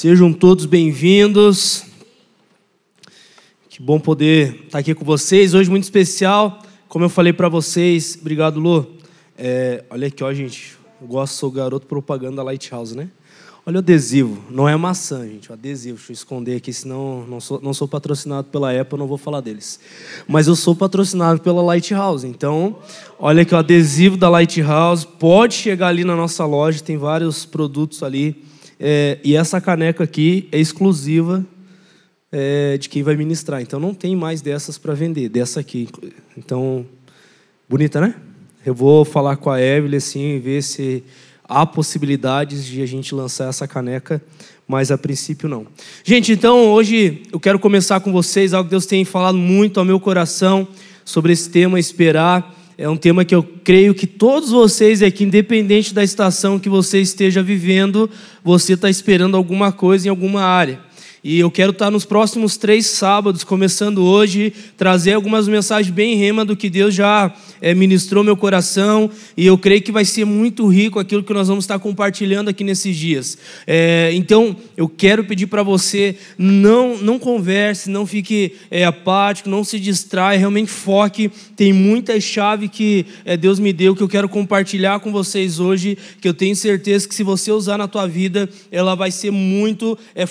Sejam todos bem-vindos. Que bom poder estar aqui com vocês. Hoje muito especial, como eu falei para vocês. Obrigado, Lu. É, olha aqui, ó, gente. Eu gosto, sou garoto propaganda da Lighthouse, né? Olha o adesivo. Não é maçã, gente. O adesivo. Deixa eu esconder aqui, senão não sou, não sou patrocinado pela Apple, não vou falar deles. Mas eu sou patrocinado pela Lighthouse. Então, olha aqui o adesivo da Lighthouse. Pode chegar ali na nossa loja, tem vários produtos ali é, e essa caneca aqui é exclusiva é, de quem vai ministrar. Então não tem mais dessas para vender, dessa aqui. Então, bonita, né? Eu vou falar com a Evelyn assim, ver se há possibilidades de a gente lançar essa caneca, mas a princípio não. Gente, então hoje eu quero começar com vocês algo que Deus tem falado muito ao meu coração sobre esse tema esperar. É um tema que eu creio que todos vocês aqui, independente da estação que você esteja vivendo, você está esperando alguma coisa em alguma área. E eu quero estar nos próximos três sábados, começando hoje, trazer algumas mensagens bem rema do que Deus já é, ministrou meu coração. E eu creio que vai ser muito rico aquilo que nós vamos estar compartilhando aqui nesses dias. É, então, eu quero pedir para você, não, não converse, não fique é, apático, não se distraia, realmente foque. Tem muita chave que Deus me deu que eu quero compartilhar com vocês hoje, que eu tenho certeza que se você usar na tua vida, ela vai ser muito é,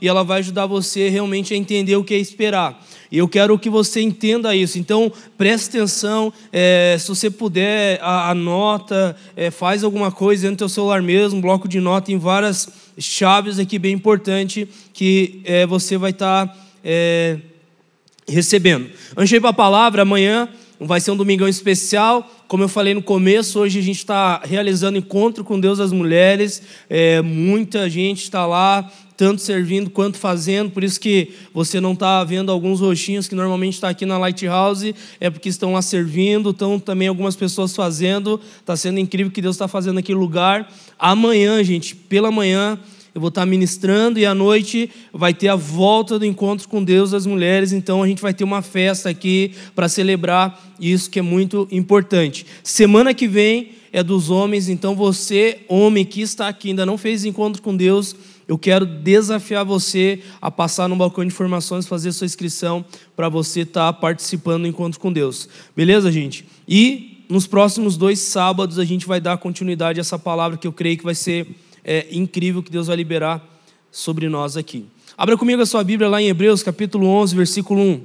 e ela vai ajudar você realmente a entender o que é esperar. E eu quero que você entenda isso. Então, preste atenção. É, se você puder, anota, é, faz alguma coisa dentro do seu celular mesmo, um bloco de nota em várias chaves aqui bem importante que é, você vai estar tá, é, recebendo. Ir para a palavra, amanhã vai ser um domingão especial. Como eu falei no começo, hoje a gente está realizando encontro com Deus das mulheres. É, muita gente está lá tanto servindo quanto fazendo, por isso que você não está vendo alguns roxinhos que normalmente está aqui na Lighthouse, é porque estão lá servindo, estão também algumas pessoas fazendo, está sendo incrível que Deus está fazendo naquele lugar. Amanhã, gente, pela manhã, eu vou estar tá ministrando e à noite vai ter a volta do encontro com Deus das mulheres, então a gente vai ter uma festa aqui para celebrar isso que é muito importante. Semana que vem é dos homens, então você, homem que está aqui, ainda não fez encontro com Deus, eu quero desafiar você a passar no balcão de informações, fazer sua inscrição para você estar tá participando do encontro com Deus. Beleza, gente? E nos próximos dois sábados a gente vai dar continuidade a essa palavra que eu creio que vai ser é, incrível que Deus vai liberar sobre nós aqui. Abra comigo a sua Bíblia lá em Hebreus, capítulo 11, versículo 1.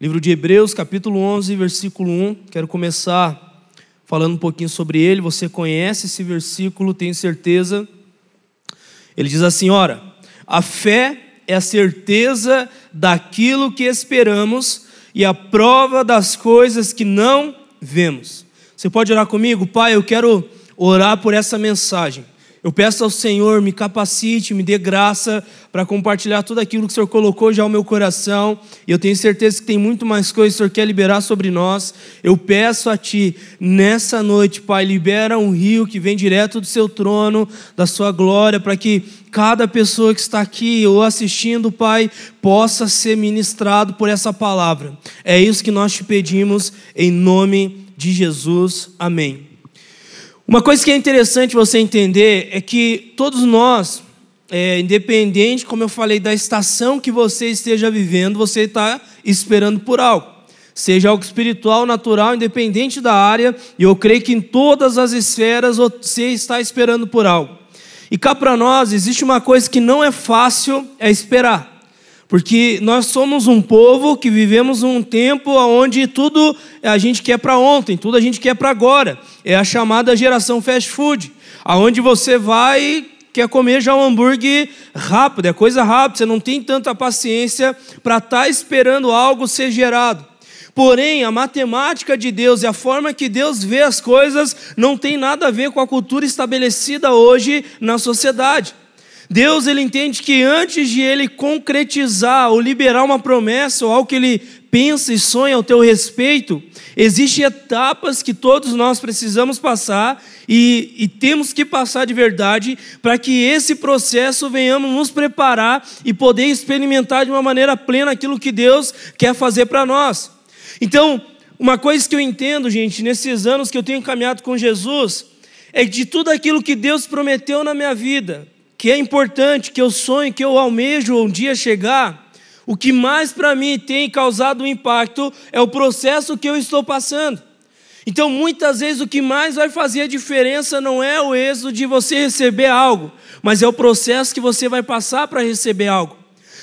Livro de Hebreus, capítulo 11, versículo 1. Quero começar falando um pouquinho sobre ele. Você conhece esse versículo, tenho certeza. Ele diz assim: ora, a fé é a certeza daquilo que esperamos e a prova das coisas que não vemos. Você pode orar comigo? Pai, eu quero orar por essa mensagem. Eu peço ao Senhor, me capacite, me dê graça para compartilhar tudo aquilo que o Senhor colocou já ao meu coração. E eu tenho certeza que tem muito mais coisas que o Senhor quer liberar sobre nós. Eu peço a Ti, nessa noite, Pai, libera um rio que vem direto do Seu trono, da Sua glória, para que cada pessoa que está aqui ou assistindo, Pai, possa ser ministrado por essa palavra. É isso que nós te pedimos, em nome de Jesus. Amém. Uma coisa que é interessante você entender é que todos nós, é, independente, como eu falei, da estação que você esteja vivendo, você está esperando por algo. Seja algo espiritual, natural, independente da área, e eu creio que em todas as esferas você está esperando por algo. E cá para nós existe uma coisa que não é fácil, é esperar. Porque nós somos um povo que vivemos um tempo onde tudo a gente quer para ontem, tudo a gente quer para agora. É a chamada geração fast food, aonde você vai quer comer já um hambúrguer rápido, é coisa rápida, você não tem tanta paciência para estar tá esperando algo ser gerado. Porém, a matemática de Deus e a forma que Deus vê as coisas não tem nada a ver com a cultura estabelecida hoje na sociedade. Deus ele entende que antes de ele concretizar ou liberar uma promessa ou algo que ele pensa e sonha ao teu respeito, existem etapas que todos nós precisamos passar e, e temos que passar de verdade para que esse processo venhamos nos preparar e poder experimentar de uma maneira plena aquilo que Deus quer fazer para nós. Então, uma coisa que eu entendo, gente, nesses anos que eu tenho caminhado com Jesus, é de tudo aquilo que Deus prometeu na minha vida, que é importante, que eu sonho, que eu almejo um dia chegar, o que mais para mim tem causado um impacto é o processo que eu estou passando. Então, muitas vezes, o que mais vai fazer a diferença não é o êxito de você receber algo, mas é o processo que você vai passar para receber algo.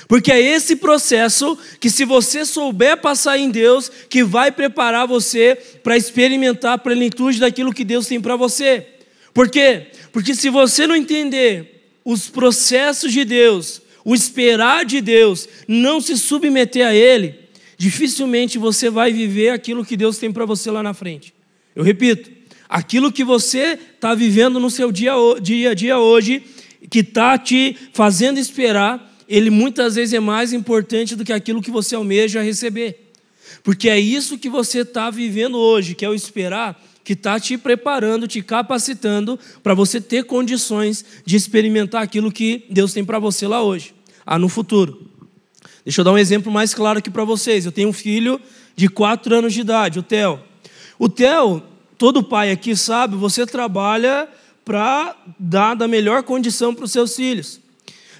Porque é esse processo que, se você souber passar em Deus, que vai preparar você para experimentar a plenitude daquilo que Deus tem para você. Por quê? Porque se você não entender os processos de Deus, o esperar de Deus, não se submeter a Ele, dificilmente você vai viver aquilo que Deus tem para você lá na frente. Eu repito, aquilo que você está vivendo no seu dia, dia a dia hoje, que está te fazendo esperar, ele muitas vezes é mais importante do que aquilo que você almeja receber. Porque é isso que você está vivendo hoje, que é o esperar, que está te preparando, te capacitando para você ter condições de experimentar aquilo que Deus tem para você lá hoje, ah, no futuro. Deixa eu dar um exemplo mais claro aqui para vocês. Eu tenho um filho de 4 anos de idade, o Theo. O Theo, todo pai aqui sabe, você trabalha para dar da melhor condição para os seus filhos.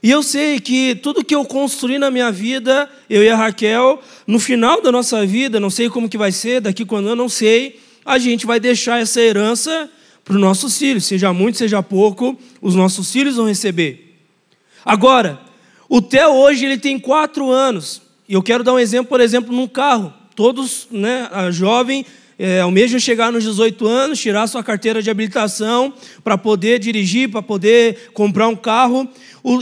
E eu sei que tudo que eu construí na minha vida, eu e a Raquel, no final da nossa vida, não sei como que vai ser, daqui quando eu não sei, a gente vai deixar essa herança para os nossos filhos, seja muito, seja pouco, os nossos filhos vão receber. Agora, o Theo hoje ele tem quatro anos, e eu quero dar um exemplo, por exemplo, num carro. Todos, né, a jovem é, almeja chegar nos 18 anos, tirar sua carteira de habilitação para poder dirigir, para poder comprar um carro.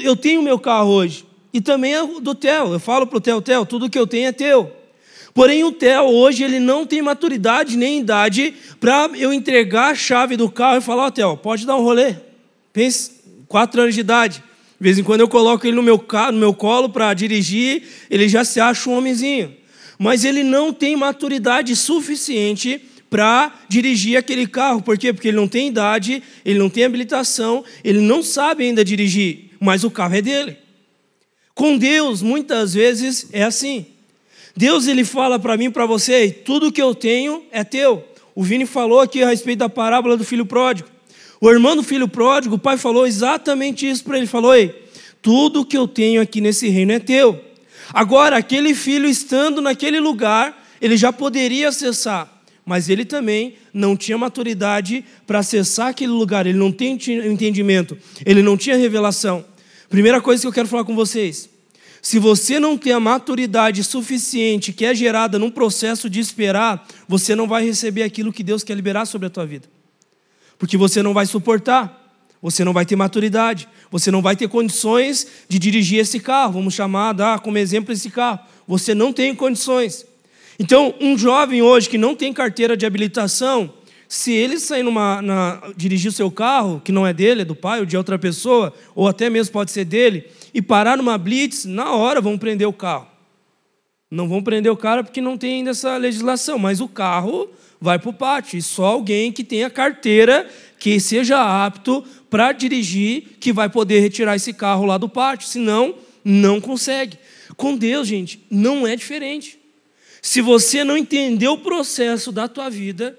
Eu tenho meu carro hoje. E também é do Theo. Eu falo para o Theo, Theo, tudo que eu tenho é teu. Porém, o Theo hoje ele não tem maturidade nem idade para eu entregar a chave do carro e falar, ó, oh, Theo, pode dar um rolê. Pense, quatro anos de idade. De vez em quando eu coloco ele no meu, carro, no meu colo para dirigir, ele já se acha um homenzinho. Mas ele não tem maturidade suficiente para dirigir aquele carro. Por quê? Porque ele não tem idade, ele não tem habilitação, ele não sabe ainda dirigir mas o carro é dele. Com Deus, muitas vezes é assim. Deus ele fala para mim para você, tudo que eu tenho é teu. O Vini falou aqui a respeito da parábola do filho pródigo. O irmão do filho pródigo, o pai falou exatamente isso para ele. Falou: Ei, tudo que eu tenho aqui nesse reino é teu. Agora, aquele filho estando naquele lugar, ele já poderia acessar, mas ele também não tinha maturidade para acessar aquele lugar, ele não tinha entendimento, ele não tinha revelação. Primeira coisa que eu quero falar com vocês: se você não tem a maturidade suficiente que é gerada num processo de esperar, você não vai receber aquilo que Deus quer liberar sobre a tua vida. Porque você não vai suportar, você não vai ter maturidade, você não vai ter condições de dirigir esse carro. Vamos chamar, dar como exemplo esse carro. Você não tem condições. Então, um jovem hoje que não tem carteira de habilitação, se ele sair numa, na, dirigir o seu carro, que não é dele, é do pai ou de outra pessoa, ou até mesmo pode ser dele, e parar numa blitz, na hora vão prender o carro. Não vão prender o cara porque não tem ainda essa legislação, mas o carro vai para o pátio. E só alguém que tenha carteira, que seja apto para dirigir, que vai poder retirar esse carro lá do pátio. Senão, não consegue. Com Deus, gente, não é diferente. Se você não entender o processo da tua vida,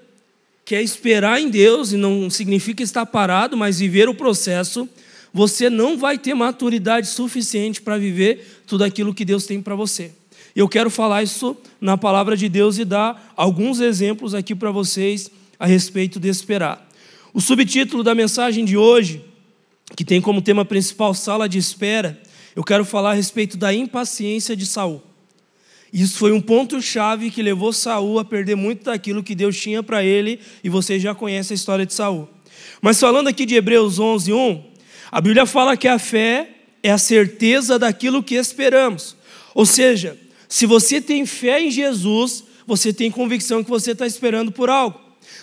que é esperar em Deus, e não significa estar parado, mas viver o processo, você não vai ter maturidade suficiente para viver tudo aquilo que Deus tem para você. Eu quero falar isso na palavra de Deus e dar alguns exemplos aqui para vocês a respeito de esperar. O subtítulo da mensagem de hoje, que tem como tema principal sala de espera, eu quero falar a respeito da impaciência de Saul. Isso foi um ponto-chave que levou Saul a perder muito daquilo que Deus tinha para ele, e vocês já conhecem a história de Saul. Mas falando aqui de Hebreus 11, 1, a Bíblia fala que a fé é a certeza daquilo que esperamos. Ou seja, se você tem fé em Jesus, você tem convicção que você está esperando por algo.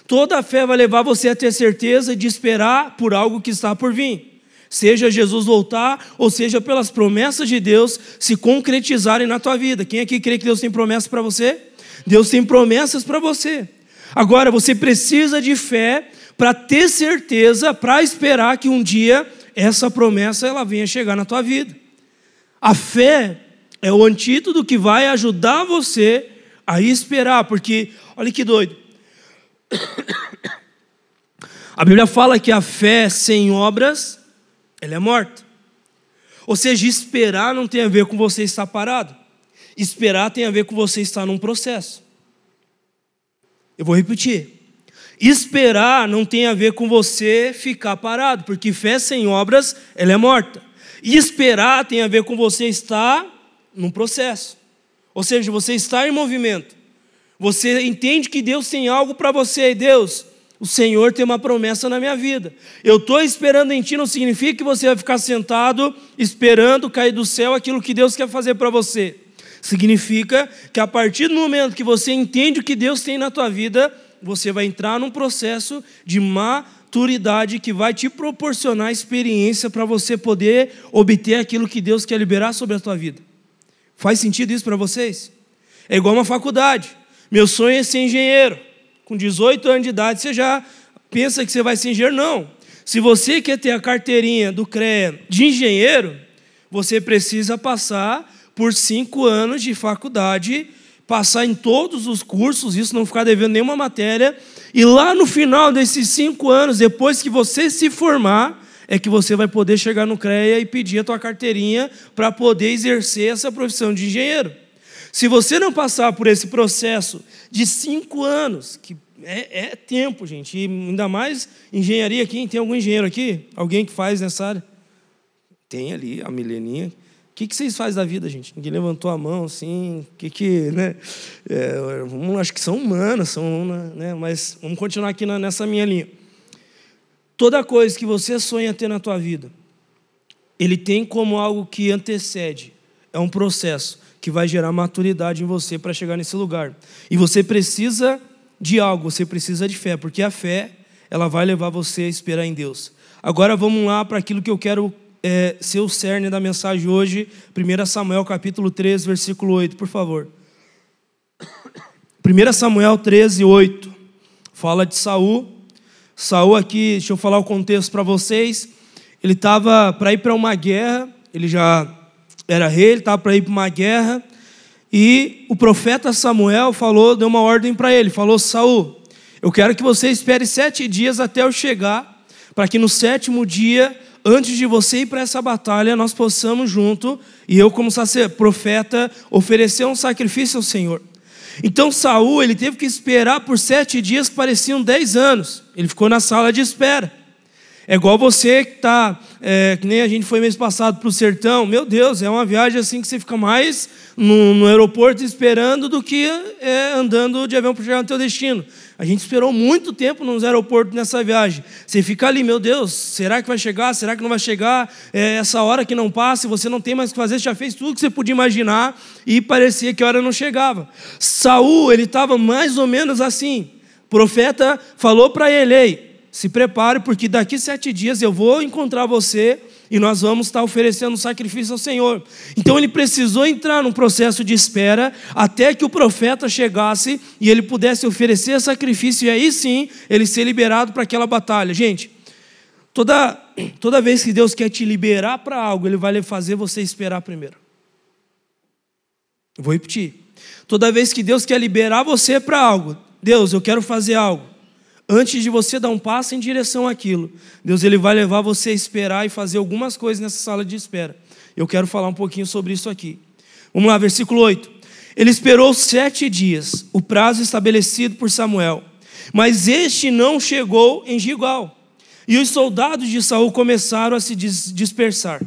Toda fé vai levar você a ter certeza de esperar por algo que está por vir seja Jesus voltar, ou seja pelas promessas de Deus se concretizarem na tua vida. Quem aqui crê que Deus tem promessas para você? Deus tem promessas para você. Agora, você precisa de fé para ter certeza, para esperar que um dia essa promessa ela venha chegar na tua vida. A fé é o antídoto que vai ajudar você a esperar, porque olha que doido. A Bíblia fala que a fé sem obras ela é morta. Ou seja, esperar não tem a ver com você estar parado. Esperar tem a ver com você estar num processo. Eu vou repetir. Esperar não tem a ver com você ficar parado, porque fé sem obras, ela é morta. E esperar tem a ver com você estar num processo. Ou seja, você está em movimento. Você entende que Deus tem algo para você, e Deus, o Senhor tem uma promessa na minha vida. Eu estou esperando em Ti, não significa que você vai ficar sentado esperando cair do céu aquilo que Deus quer fazer para você. Significa que a partir do momento que você entende o que Deus tem na tua vida, você vai entrar num processo de maturidade que vai te proporcionar experiência para você poder obter aquilo que Deus quer liberar sobre a tua vida. Faz sentido isso para vocês? É igual uma faculdade. Meu sonho é ser engenheiro com 18 anos de idade, você já pensa que você vai ser engenheiro? Não. Se você quer ter a carteirinha do CREA de engenheiro, você precisa passar por cinco anos de faculdade, passar em todos os cursos, isso não ficar devendo nenhuma matéria, e lá no final desses cinco anos, depois que você se formar, é que você vai poder chegar no CREA e pedir a tua carteirinha para poder exercer essa profissão de engenheiro. Se você não passar por esse processo de cinco anos, que é, é tempo, gente, e ainda mais engenharia aqui, tem algum engenheiro aqui? Alguém que faz nessa área? Tem ali, a mileninha. Que, que vocês fazem da vida, gente? Ninguém levantou a mão, assim, o que que, né? É, acho que são humanas, são, né? Mas vamos continuar aqui nessa minha linha. Toda coisa que você sonha ter na tua vida, ele tem como algo que antecede, é um processo que vai gerar maturidade em você para chegar nesse lugar. E você precisa de algo, você precisa de fé, porque a fé, ela vai levar você a esperar em Deus. Agora vamos lá para aquilo que eu quero é, ser o cerne da mensagem hoje, 1 Samuel capítulo 3, versículo 8, por favor. 1 Samuel 13, 8, fala de Saul. Saul aqui, deixa eu falar o contexto para vocês. Ele estava para ir para uma guerra, ele já era rei, ele estava para ir para uma guerra, e o profeta Samuel falou, deu uma ordem para ele, falou, Saul, eu quero que você espere sete dias até eu chegar, para que no sétimo dia, antes de você ir para essa batalha, nós possamos junto, e eu como profeta, oferecer um sacrifício ao Senhor. Então Saul, ele teve que esperar por sete dias que pareciam dez anos. Ele ficou na sala de espera. É igual você que está, é, que nem a gente foi mês passado para o sertão. Meu Deus, é uma viagem assim que você fica mais no, no aeroporto esperando do que é, andando de avião para chegar no teu destino. A gente esperou muito tempo nos aeroportos nessa viagem. Você fica ali, meu Deus, será que vai chegar? Será que não vai chegar? É essa hora que não passa, você não tem mais o que fazer, você já fez tudo que você podia imaginar e parecia que a hora não chegava. Saul, ele estava mais ou menos assim. O profeta falou para ele: Ei, se prepare, porque daqui sete dias eu vou encontrar você e nós vamos estar oferecendo sacrifício ao Senhor. Então ele precisou entrar num processo de espera até que o profeta chegasse e ele pudesse oferecer sacrifício e aí sim ele ser liberado para aquela batalha. Gente, toda, toda vez que Deus quer te liberar para algo, ele vai fazer você esperar primeiro. vou repetir. Toda vez que Deus quer liberar você para algo, Deus, eu quero fazer algo antes de você dar um passo em direção àquilo, Deus ele vai levar você a esperar e fazer algumas coisas nessa sala de espera. Eu quero falar um pouquinho sobre isso aqui. Vamos lá, versículo 8. Ele esperou sete dias, o prazo estabelecido por Samuel, mas este não chegou em Gilgal. E os soldados de Saul começaram a se dispersar.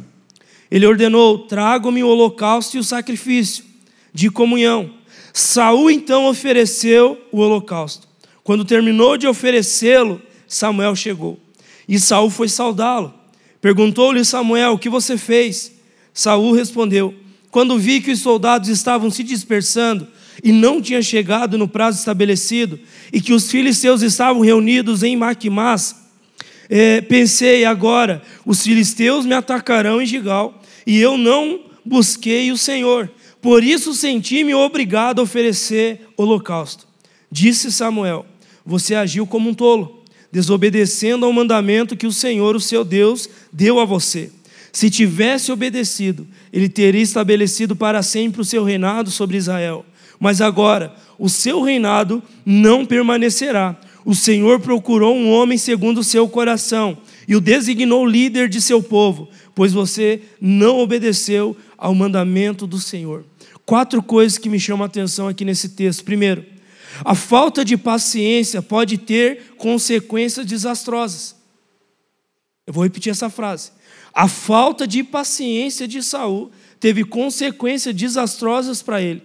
Ele ordenou: tragam-me o holocausto e o sacrifício de comunhão. Saul então ofereceu o holocausto. Quando terminou de oferecê-lo, Samuel chegou. E Saul foi saudá-lo. Perguntou-lhe Samuel: "O que você fez?" Saul respondeu: "Quando vi que os soldados estavam se dispersando e não tinha chegado no prazo estabelecido, e que os filisteus estavam reunidos em Maquimás, é, pensei agora: os filisteus me atacarão em Gigal, e eu não busquei o Senhor. Por isso senti-me obrigado a oferecer holocausto. Disse Samuel: você agiu como um tolo, desobedecendo ao mandamento que o Senhor, o seu Deus, deu a você. Se tivesse obedecido, ele teria estabelecido para sempre o seu reinado sobre Israel. Mas agora, o seu reinado não permanecerá. O Senhor procurou um homem segundo o seu coração e o designou líder de seu povo. pois você não obedeceu ao mandamento do Senhor. Quatro coisas que me chamam a atenção aqui nesse texto. Primeiro, a falta de paciência pode ter consequências desastrosas. Eu vou repetir essa frase. A falta de paciência de Saul teve consequências desastrosas para ele.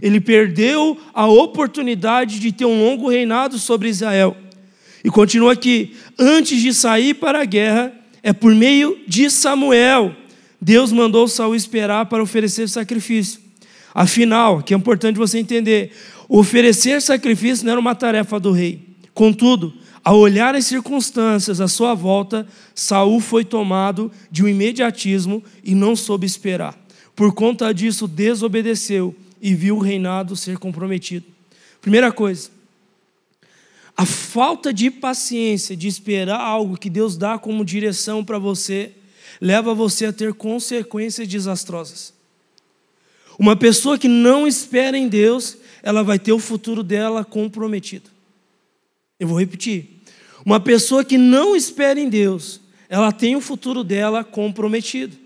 Ele perdeu a oportunidade de ter um longo reinado sobre Israel. E continua aqui: antes de sair para a guerra, é por meio de Samuel. Deus mandou Saul esperar para oferecer sacrifício. Afinal, que é importante você entender, oferecer sacrifício não era uma tarefa do rei. Contudo, ao olhar as circunstâncias à sua volta, Saul foi tomado de um imediatismo e não soube esperar. Por conta disso, desobedeceu e viu o reinado ser comprometido. Primeira coisa, a falta de paciência de esperar algo que Deus dá como direção para você leva você a ter consequências desastrosas. Uma pessoa que não espera em Deus, ela vai ter o futuro dela comprometido. Eu vou repetir. Uma pessoa que não espera em Deus, ela tem o futuro dela comprometido.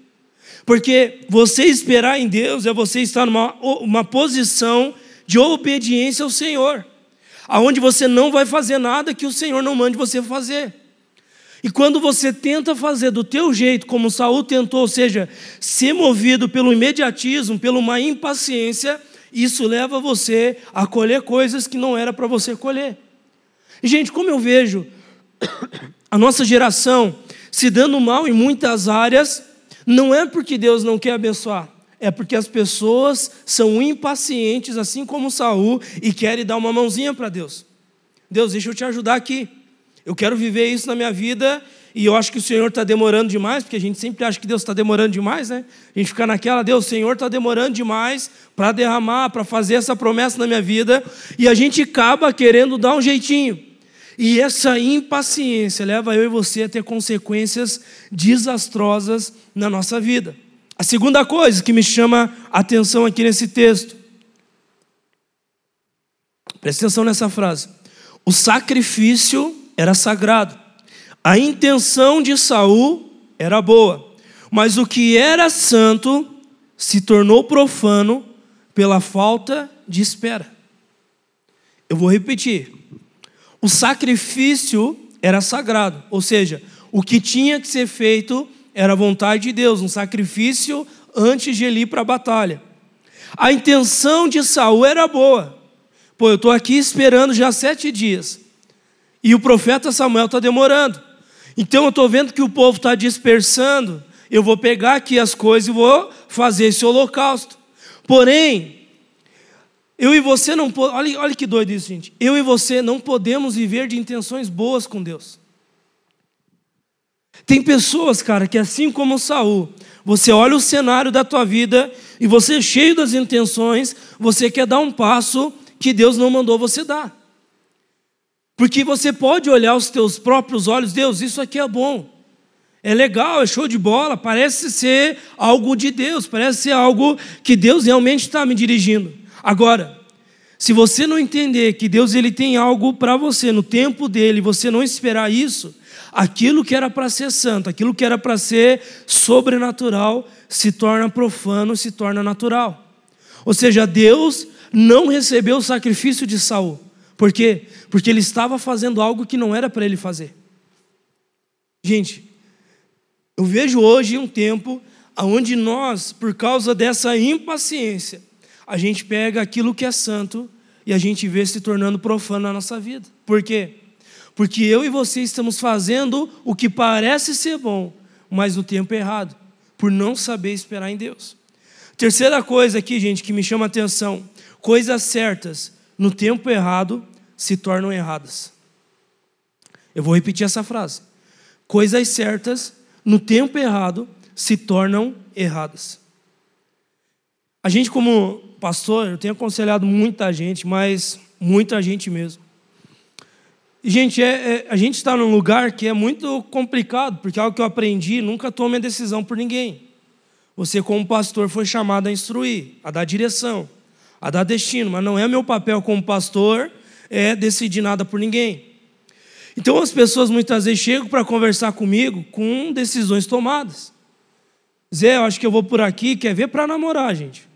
Porque você esperar em Deus é você estar numa uma posição de obediência ao Senhor, aonde você não vai fazer nada que o Senhor não mande você fazer. E quando você tenta fazer do teu jeito, como Saul tentou, ou seja, ser movido pelo imediatismo, pela uma impaciência, isso leva você a colher coisas que não era para você colher. E, gente, como eu vejo a nossa geração se dando mal em muitas áreas, não é porque Deus não quer abençoar, é porque as pessoas são impacientes, assim como Saul, e querem dar uma mãozinha para Deus. Deus, deixa eu te ajudar aqui. Eu quero viver isso na minha vida e eu acho que o Senhor está demorando demais, porque a gente sempre acha que Deus está demorando demais, né? A gente fica naquela, Deus, o Senhor está demorando demais para derramar, para fazer essa promessa na minha vida, e a gente acaba querendo dar um jeitinho. E essa impaciência leva eu e você a ter consequências desastrosas na nossa vida. A segunda coisa que me chama a atenção aqui nesse texto, presta atenção nessa frase: o sacrifício era sagrado. A intenção de Saul era boa, mas o que era santo se tornou profano pela falta de espera. Eu vou repetir. O sacrifício era sagrado, ou seja, o que tinha que ser feito era a vontade de Deus, um sacrifício antes de ele ir para a batalha. A intenção de Saul era boa. Pô, eu estou aqui esperando já sete dias. E o profeta Samuel está demorando. Então eu estou vendo que o povo está dispersando. Eu vou pegar aqui as coisas e vou fazer esse holocausto. Porém, eu e você não podemos. Olha, olha que doido isso, gente. Eu e você não podemos viver de intenções boas com Deus. Tem pessoas, cara, que assim como Saul, você olha o cenário da tua vida e você cheio das intenções, você quer dar um passo que Deus não mandou você dar. Porque você pode olhar os teus próprios olhos, Deus, isso aqui é bom. É legal, é show de bola, parece ser algo de Deus, parece ser algo que Deus realmente está me dirigindo. Agora, se você não entender que Deus ele tem algo para você no tempo dele, você não esperar isso, aquilo que era para ser santo, aquilo que era para ser sobrenatural, se torna profano, se torna natural. Ou seja, Deus não recebeu o sacrifício de Saul. Por quê? Porque ele estava fazendo algo que não era para ele fazer. Gente, eu vejo hoje um tempo onde nós, por causa dessa impaciência, a gente pega aquilo que é santo e a gente vê se tornando profano na nossa vida. Por quê? Porque eu e você estamos fazendo o que parece ser bom, mas no tempo errado, por não saber esperar em Deus. Terceira coisa aqui, gente, que me chama a atenção: coisas certas no tempo errado se tornam erradas. Eu vou repetir essa frase. Coisas certas no tempo errado se tornam erradas. A gente, como pastor, eu tenho aconselhado muita gente, mas muita gente mesmo. Gente, é, é, a gente está num lugar que é muito complicado, porque é algo que eu aprendi, nunca tome a decisão por ninguém. Você, como pastor, foi chamado a instruir, a dar direção a dar destino, mas não é meu papel como pastor é decidir nada por ninguém. Então as pessoas muitas vezes chegam para conversar comigo com decisões tomadas. Zé, eu acho que eu vou por aqui, quer ver para namorar, gente.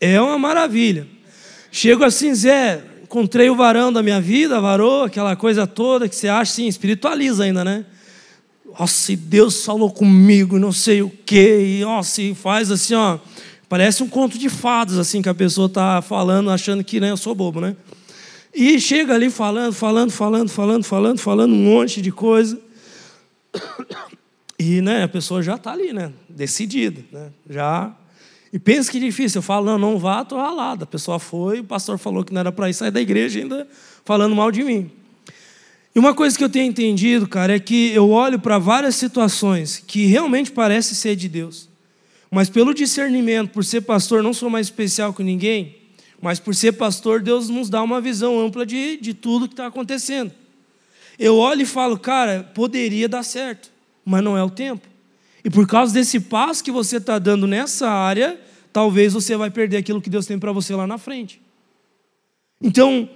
É uma maravilha. Chego assim, Zé, encontrei o varão da minha vida, varou, aquela coisa toda que você acha, assim, espiritualiza ainda, né? Nossa, Deus falou comigo, não sei o quê, e nossa, e faz assim, ó, parece um conto de fadas, assim, que a pessoa está falando, achando que né, eu sou bobo, né? E chega ali falando, falando, falando, falando, falando, falando um monte de coisa. E né, a pessoa já está ali, né? Decidida, né? Já. E pensa que difícil. Eu falo, não, não vá, estou ralado. A pessoa foi, o pastor falou que não era para ir sair da igreja ainda falando mal de mim. E uma coisa que eu tenho entendido, cara, é que eu olho para várias situações que realmente parecem ser de Deus. Mas pelo discernimento, por ser pastor, não sou mais especial que ninguém, mas por ser pastor, Deus nos dá uma visão ampla de, de tudo que está acontecendo. Eu olho e falo, cara, poderia dar certo mas não é o tempo. E por causa desse passo que você está dando nessa área, talvez você vai perder aquilo que Deus tem para você lá na frente. Então,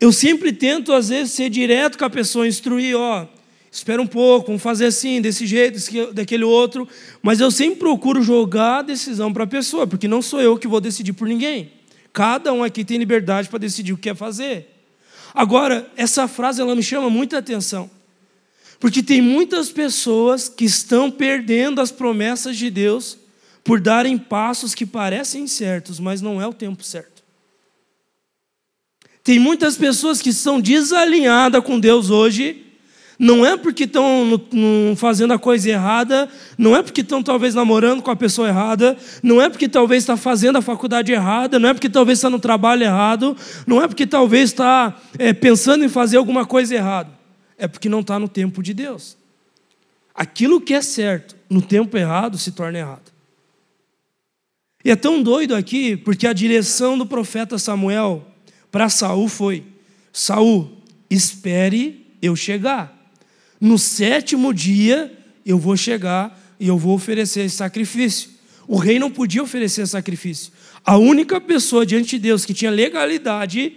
eu sempre tento, às vezes, ser direto com a pessoa, instruir, ó, espera um pouco, vamos fazer assim, desse jeito, daquele outro, mas eu sempre procuro jogar a decisão para a pessoa, porque não sou eu que vou decidir por ninguém. Cada um aqui tem liberdade para decidir o que quer fazer. Agora, essa frase ela me chama muita atenção. Porque tem muitas pessoas que estão perdendo as promessas de Deus por darem passos que parecem certos, mas não é o tempo certo. Tem muitas pessoas que estão desalinhadas com Deus hoje, não é porque estão fazendo a coisa errada, não é porque estão talvez namorando com a pessoa errada, não é porque talvez está fazendo a faculdade errada, não é porque talvez está no trabalho errado, não é porque talvez está é, pensando em fazer alguma coisa errada é porque não está no tempo de Deus. Aquilo que é certo no tempo errado se torna errado. E é tão doido aqui, porque a direção do profeta Samuel para Saul foi: Saul, espere eu chegar. No sétimo dia eu vou chegar e eu vou oferecer sacrifício. O rei não podia oferecer sacrifício. A única pessoa diante de Deus que tinha legalidade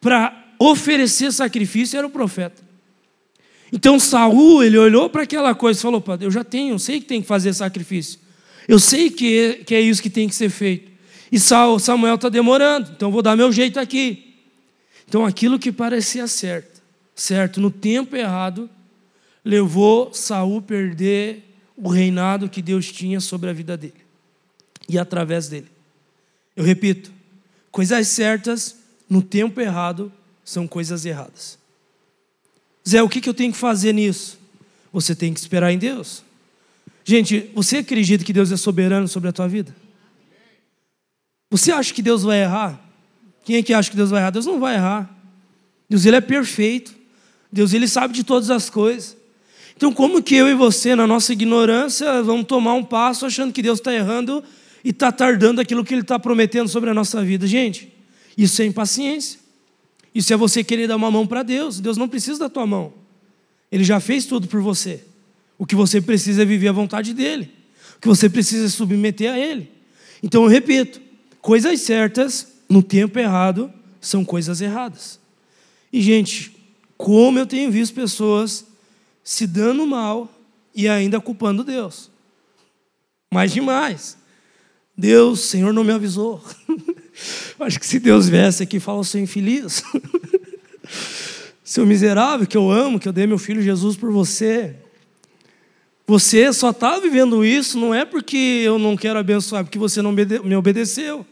para oferecer sacrifício era o profeta. Então Saul, ele olhou para aquela coisa e falou: eu já tenho, eu sei que tem que fazer sacrifício. Eu sei que é, que é isso que tem que ser feito. E Samuel está demorando, então vou dar meu jeito aqui. Então aquilo que parecia certo, certo, no tempo errado, levou Saul a perder o reinado que Deus tinha sobre a vida dele e através dele. Eu repito, coisas certas no tempo errado são coisas erradas. Zé, o que eu tenho que fazer nisso? Você tem que esperar em Deus. Gente, você acredita que Deus é soberano sobre a tua vida? Você acha que Deus vai errar? Quem é que acha que Deus vai errar? Deus não vai errar. Deus ele é perfeito. Deus ele sabe de todas as coisas. Então, como que eu e você, na nossa ignorância, vamos tomar um passo achando que Deus está errando e está tardando aquilo que Ele está prometendo sobre a nossa vida? Gente, isso é impaciência. Isso é você querer dar uma mão para Deus. Deus não precisa da tua mão. Ele já fez tudo por você. O que você precisa é viver a vontade dele. O que você precisa é submeter a ele. Então eu repito: coisas certas no tempo errado são coisas erradas. E, gente, como eu tenho visto pessoas se dando mal e ainda culpando Deus. Mas demais. Deus, Senhor não me avisou. Acho que se Deus viesse aqui e falasse, seu infeliz, seu miserável, que eu amo, que eu dei meu filho Jesus por você. Você só está vivendo isso, não é porque eu não quero abençoar, é porque você não me obedeceu.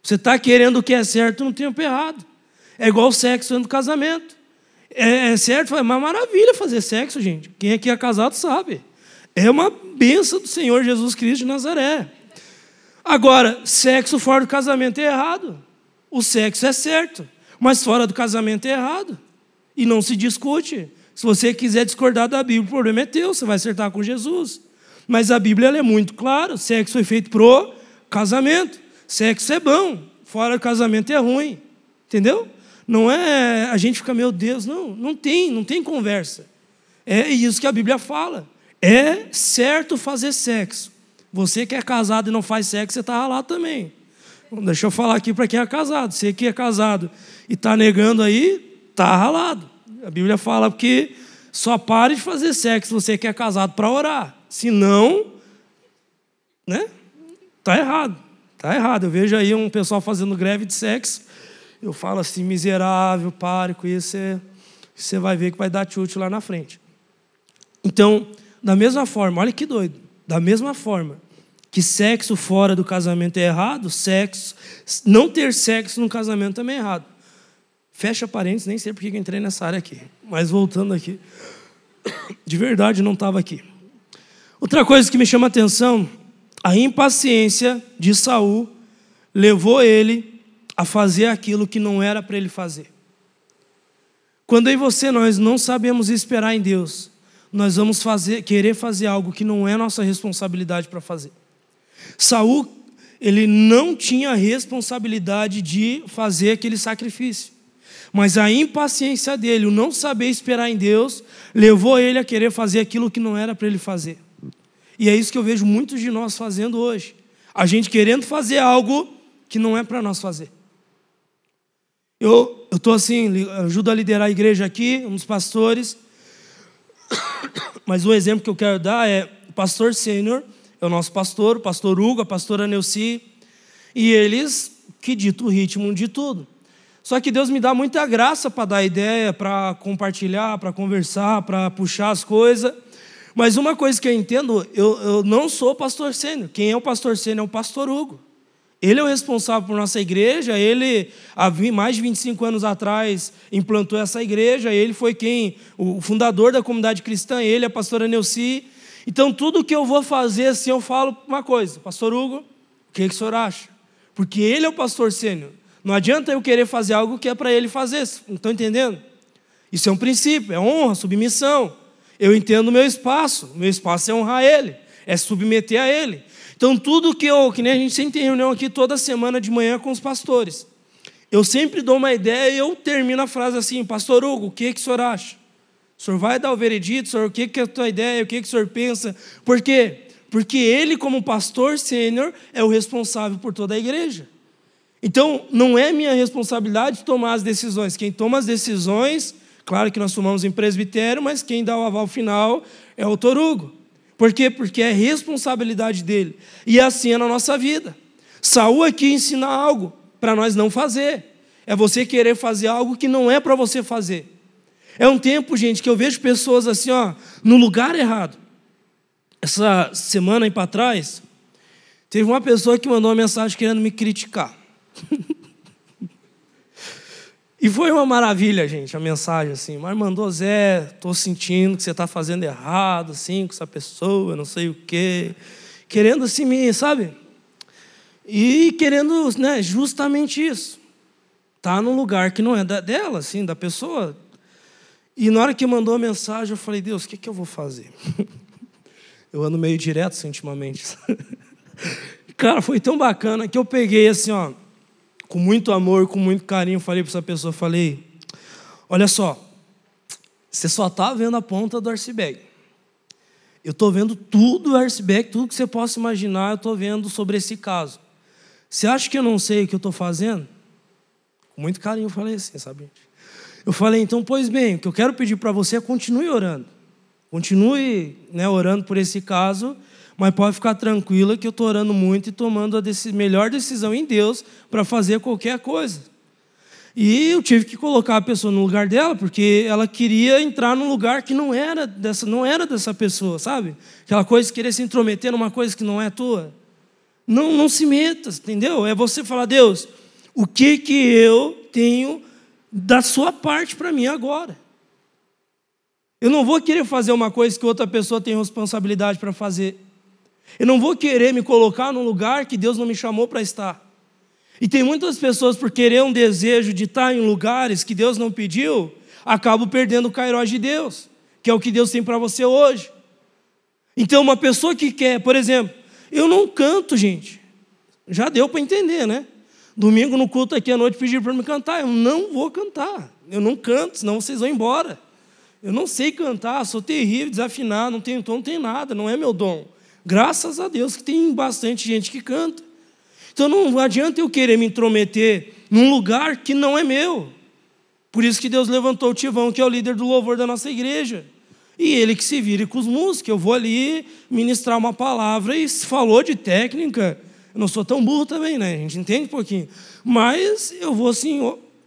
Você está querendo o que é certo no tempo errado. É igual o sexo dentro do casamento. É, é certo, é uma maravilha fazer sexo, gente. Quem aqui é casado sabe. É uma benção do Senhor Jesus Cristo de Nazaré. Agora, sexo fora do casamento é errado. O sexo é certo, mas fora do casamento é errado. E não se discute. Se você quiser discordar da Bíblia, o problema é teu, você vai acertar com Jesus. Mas a Bíblia é muito clara: sexo foi feito pro casamento. Sexo é bom, fora do casamento é ruim. Entendeu? Não é a gente fica, meu Deus, não, não tem, não tem conversa. É isso que a Bíblia fala. É certo fazer sexo, você que é casado e não faz sexo, você está ralado também. Deixa eu falar aqui para quem é casado. Você que é casado e está negando aí, está ralado. A Bíblia fala que só pare de fazer sexo você que é casado para orar. Senão, Né? Tá errado. Tá errado. Eu vejo aí um pessoal fazendo greve de sexo. Eu falo assim, miserável, pare com isso. Você, você vai ver que vai dar chute lá na frente. Então, da mesma forma, olha que doido. Da mesma forma que sexo fora do casamento é errado, sexo, não ter sexo no casamento também é errado. Fecha parênteses, nem sei porque que entrei nessa área aqui. Mas voltando aqui. De verdade, não estava aqui. Outra coisa que me chama a atenção, a impaciência de Saul levou ele a fazer aquilo que não era para ele fazer. Quando eu e você nós não sabemos esperar em Deus, nós vamos fazer, querer fazer algo que não é nossa responsabilidade para fazer. Saul, ele não tinha responsabilidade de fazer aquele sacrifício. Mas a impaciência dele, o não saber esperar em Deus, levou ele a querer fazer aquilo que não era para ele fazer. E é isso que eu vejo muitos de nós fazendo hoje. A gente querendo fazer algo que não é para nós fazer. Eu estou assim, ajudo a liderar a igreja aqui, uns pastores, mas o exemplo que eu quero dar é o pastor sênior, é o nosso pastor, o pastor Hugo, a pastora Neuci, e eles que ditam o ritmo de tudo. Só que Deus me dá muita graça para dar ideia, para compartilhar, para conversar, para puxar as coisas. Mas uma coisa que eu entendo, eu, eu não sou pastor sênior. Quem é o pastor sênior é o pastor Hugo. Ele é o responsável por nossa igreja, ele, há mais de 25 anos atrás, implantou essa igreja, ele foi quem, o fundador da comunidade cristã, ele, a pastora Neuci. Então, tudo que eu vou fazer, assim, eu falo uma coisa, pastor Hugo, o que, que o senhor acha? Porque ele é o pastor sênior. Não adianta eu querer fazer algo que é para ele fazer, estão entendendo? Isso é um princípio, é honra, submissão. Eu entendo o meu espaço, meu espaço é honrar ele, é submeter a ele. Então, tudo que eu, que nem a gente sempre tem reunião aqui toda semana de manhã com os pastores, eu sempre dou uma ideia e eu termino a frase assim: Pastor Hugo, o que, que o senhor acha? O senhor vai dar o veredito, senhor, o que, que é a tua ideia, o que, que o senhor pensa? Por quê? Porque ele, como pastor sênior, é o responsável por toda a igreja. Então, não é minha responsabilidade tomar as decisões. Quem toma as decisões, claro que nós tomamos em presbitério, mas quem dá o aval final é o Torugo. Por quê? Porque é responsabilidade dele. E assim é na nossa vida. Saul aqui ensina algo para nós não fazer. É você querer fazer algo que não é para você fazer. É um tempo, gente, que eu vejo pessoas assim, ó, no lugar errado. Essa semana aí para trás, teve uma pessoa que mandou uma mensagem querendo me criticar. E foi uma maravilha, gente, a mensagem assim. Mas mandou, Zé, estou sentindo que você está fazendo errado, assim, com essa pessoa, não sei o quê. Querendo assim me, sabe? E querendo, né, justamente isso. Tá num lugar que não é da, dela, assim, da pessoa. E na hora que mandou a mensagem, eu falei, Deus, o que, que eu vou fazer? eu ando meio direto assim. Cara, foi tão bacana que eu peguei assim, ó com muito amor, com muito carinho, falei para essa pessoa, falei, olha só, você só está vendo a ponta do iceberg. Eu estou vendo tudo o iceberg, tudo que você possa imaginar, eu estou vendo sobre esse caso. Você acha que eu não sei o que eu estou fazendo? Com muito carinho eu falei assim, sabe? Eu falei, então, pois bem, o que eu quero pedir para você é continue orando. Continue né, orando por esse caso mas pode ficar tranquila que eu estou orando muito e tomando a melhor decisão em Deus para fazer qualquer coisa. E eu tive que colocar a pessoa no lugar dela, porque ela queria entrar num lugar que não era dessa, não era dessa pessoa, sabe? Aquela coisa de querer se intrometer numa coisa que não é tua. Não, não se meta, entendeu? É você falar, Deus, o que que eu tenho da sua parte para mim agora? Eu não vou querer fazer uma coisa que outra pessoa tem responsabilidade para fazer. Eu não vou querer me colocar num lugar que Deus não me chamou para estar. E tem muitas pessoas, por querer um desejo de estar em lugares que Deus não pediu, acabam perdendo o cairós de Deus, que é o que Deus tem para você hoje. Então, uma pessoa que quer, por exemplo, eu não canto, gente. Já deu para entender, né? Domingo no culto aqui à noite pediram para me cantar. Eu não vou cantar. Eu não canto, senão vocês vão embora. Eu não sei cantar, sou terrível, desafinado, não tenho tom, não tenho nada, não é meu dom. Graças a Deus que tem bastante gente que canta. Então não adianta eu querer me intrometer num lugar que não é meu. Por isso que Deus levantou o Tivão, que é o líder do louvor da nossa igreja. E ele que se vire com os músicos. Eu vou ali ministrar uma palavra e se falou de técnica. Eu não sou tão burro também, né? A gente entende um pouquinho. Mas eu vou assim,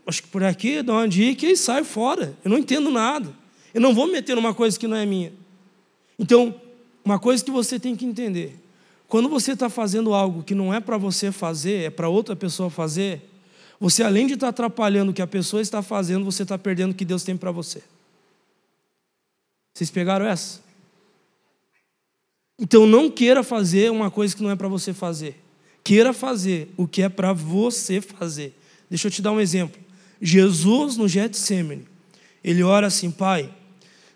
acho que por aqui, dou uma dica e saio fora. Eu não entendo nada. Eu não vou me meter numa coisa que não é minha. Então, uma coisa que você tem que entender: quando você está fazendo algo que não é para você fazer, é para outra pessoa fazer, você além de estar tá atrapalhando o que a pessoa está fazendo, você está perdendo o que Deus tem para você. Vocês pegaram essa? Então não queira fazer uma coisa que não é para você fazer. Queira fazer o que é para você fazer. Deixa eu te dar um exemplo. Jesus no Getsemane, ele ora assim, Pai,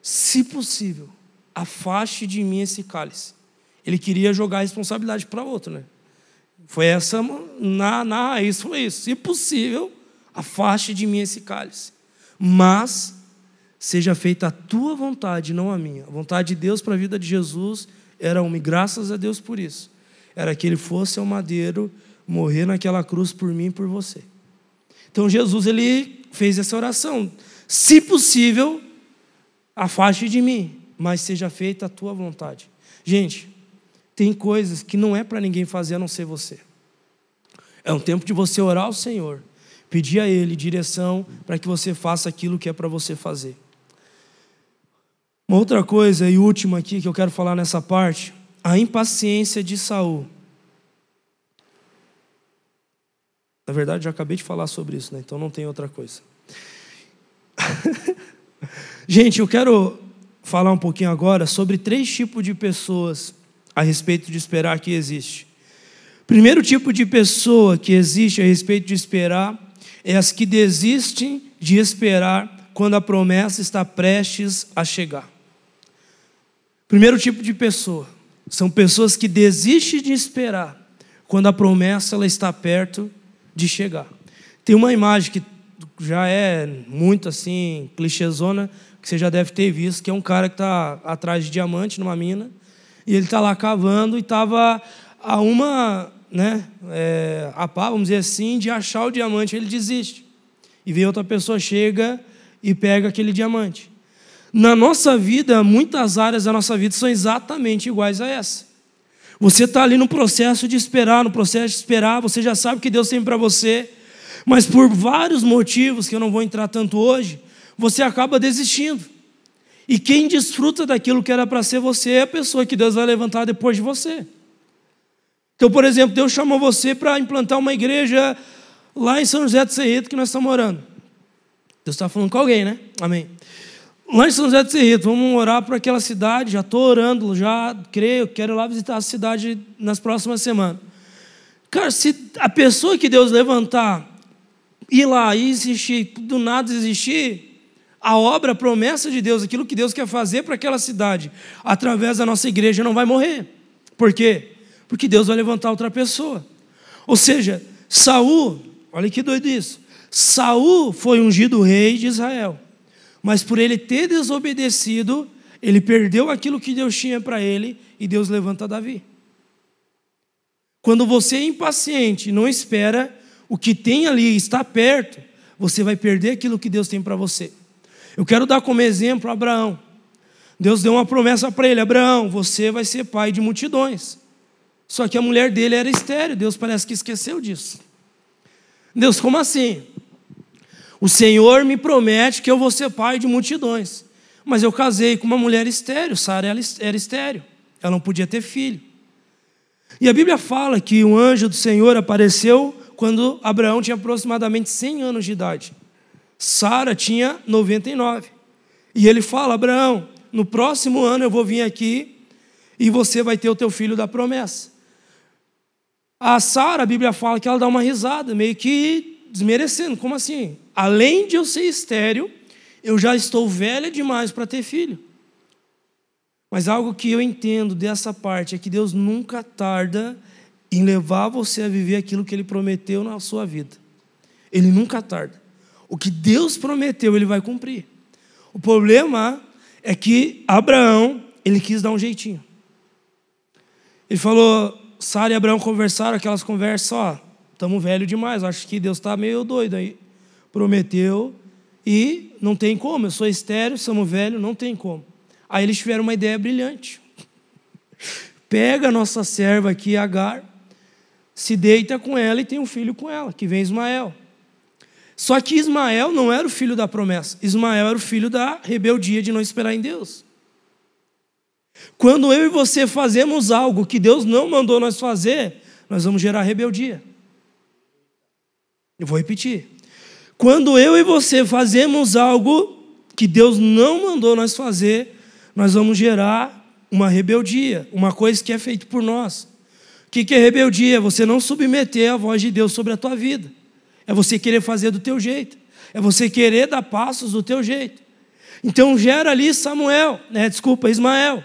se possível, afaste de mim esse cálice. Ele queria jogar a responsabilidade para outro, né? Foi essa, na, na raiz foi isso. Se possível, afaste de mim esse cálice. Mas seja feita a tua vontade, não a minha. A vontade de Deus para a vida de Jesus era uma, e graças a Deus por isso. Era que ele fosse ao madeiro morrer naquela cruz por mim e por você. Então Jesus ele fez essa oração. Se possível, afaste de mim, mas seja feita a tua vontade. Gente, tem coisas que não é para ninguém fazer a não ser você. É um tempo de você orar ao Senhor, pedir a Ele direção para que você faça aquilo que é para você fazer. Uma outra coisa e última aqui que eu quero falar nessa parte, a impaciência de Saul. Na verdade, já acabei de falar sobre isso, né? então não tem outra coisa. Gente, eu quero falar um pouquinho agora sobre três tipos de pessoas a respeito de esperar que existe. Primeiro tipo de pessoa que existe a respeito de esperar é as que desistem de esperar quando a promessa está prestes a chegar. Primeiro tipo de pessoa são pessoas que desistem de esperar quando a promessa ela está perto de chegar. Tem uma imagem que já é muito assim clichêzona que você já deve ter visto, que é um cara que está atrás de diamante numa mina e ele está lá cavando e estava a uma, né, é, a pá, vamos dizer assim, de achar o diamante, ele desiste. E vem outra pessoa, chega e pega aquele diamante. Na nossa vida, muitas áreas da nossa vida são exatamente iguais a essa. Você está ali no processo de esperar, no processo de esperar, você já sabe que Deus tem para você, mas por vários motivos que eu não vou entrar tanto hoje, você acaba desistindo. E quem desfruta daquilo que era para ser você é a pessoa que Deus vai levantar depois de você. Então, por exemplo, Deus chamou você para implantar uma igreja lá em São José do Cerrito, que nós estamos morando. Deus está falando com alguém, né? Amém. Lá em São José do Cerrito, vamos orar por aquela cidade. Já estou orando, já creio, quero ir lá visitar a cidade nas próximas semanas. Cara, se a pessoa que Deus levantar, ir lá e existir, do nada existir, a obra, a promessa de Deus, aquilo que Deus quer fazer para aquela cidade, através da nossa igreja, não vai morrer. Por quê? Porque Deus vai levantar outra pessoa. Ou seja, Saul, olha que doido isso. Saul foi ungido rei de Israel. Mas por ele ter desobedecido, ele perdeu aquilo que Deus tinha para ele e Deus levanta Davi. Quando você é impaciente, não espera o que tem ali está perto, você vai perder aquilo que Deus tem para você. Eu quero dar como exemplo Abraão. Deus deu uma promessa para ele: Abraão, você vai ser pai de multidões. Só que a mulher dele era estéreo. Deus parece que esqueceu disso. Deus, como assim? O Senhor me promete que eu vou ser pai de multidões. Mas eu casei com uma mulher estéreo. Sara era estéreo. Ela não podia ter filho. E a Bíblia fala que o anjo do Senhor apareceu quando Abraão tinha aproximadamente 100 anos de idade. Sara tinha 99. E ele fala: Abraão, no próximo ano eu vou vir aqui e você vai ter o teu filho da promessa. A Sara, a Bíblia fala que ela dá uma risada, meio que desmerecendo. Como assim? Além de eu ser estéreo, eu já estou velha demais para ter filho. Mas algo que eu entendo dessa parte é que Deus nunca tarda em levar você a viver aquilo que Ele prometeu na sua vida. Ele nunca tarda. O que Deus prometeu, ele vai cumprir. O problema é que Abraão, ele quis dar um jeitinho. Ele falou, Sara e Abraão conversaram aquelas conversas, ó, estamos velho demais, acho que Deus está meio doido aí. Prometeu e não tem como, eu sou estéreo, somos velho, não tem como. Aí eles tiveram uma ideia brilhante. Pega a nossa serva aqui, Agar, se deita com ela e tem um filho com ela, que vem Ismael. Só que Ismael não era o filho da promessa, Ismael era o filho da rebeldia de não esperar em Deus. Quando eu e você fazemos algo que Deus não mandou nós fazer, nós vamos gerar rebeldia. Eu vou repetir. Quando eu e você fazemos algo que Deus não mandou nós fazer, nós vamos gerar uma rebeldia, uma coisa que é feita por nós. O que é rebeldia? Você não submeter a voz de Deus sobre a tua vida. É você querer fazer do teu jeito. É você querer dar passos do teu jeito. Então gera ali Samuel, né? desculpa, Ismael.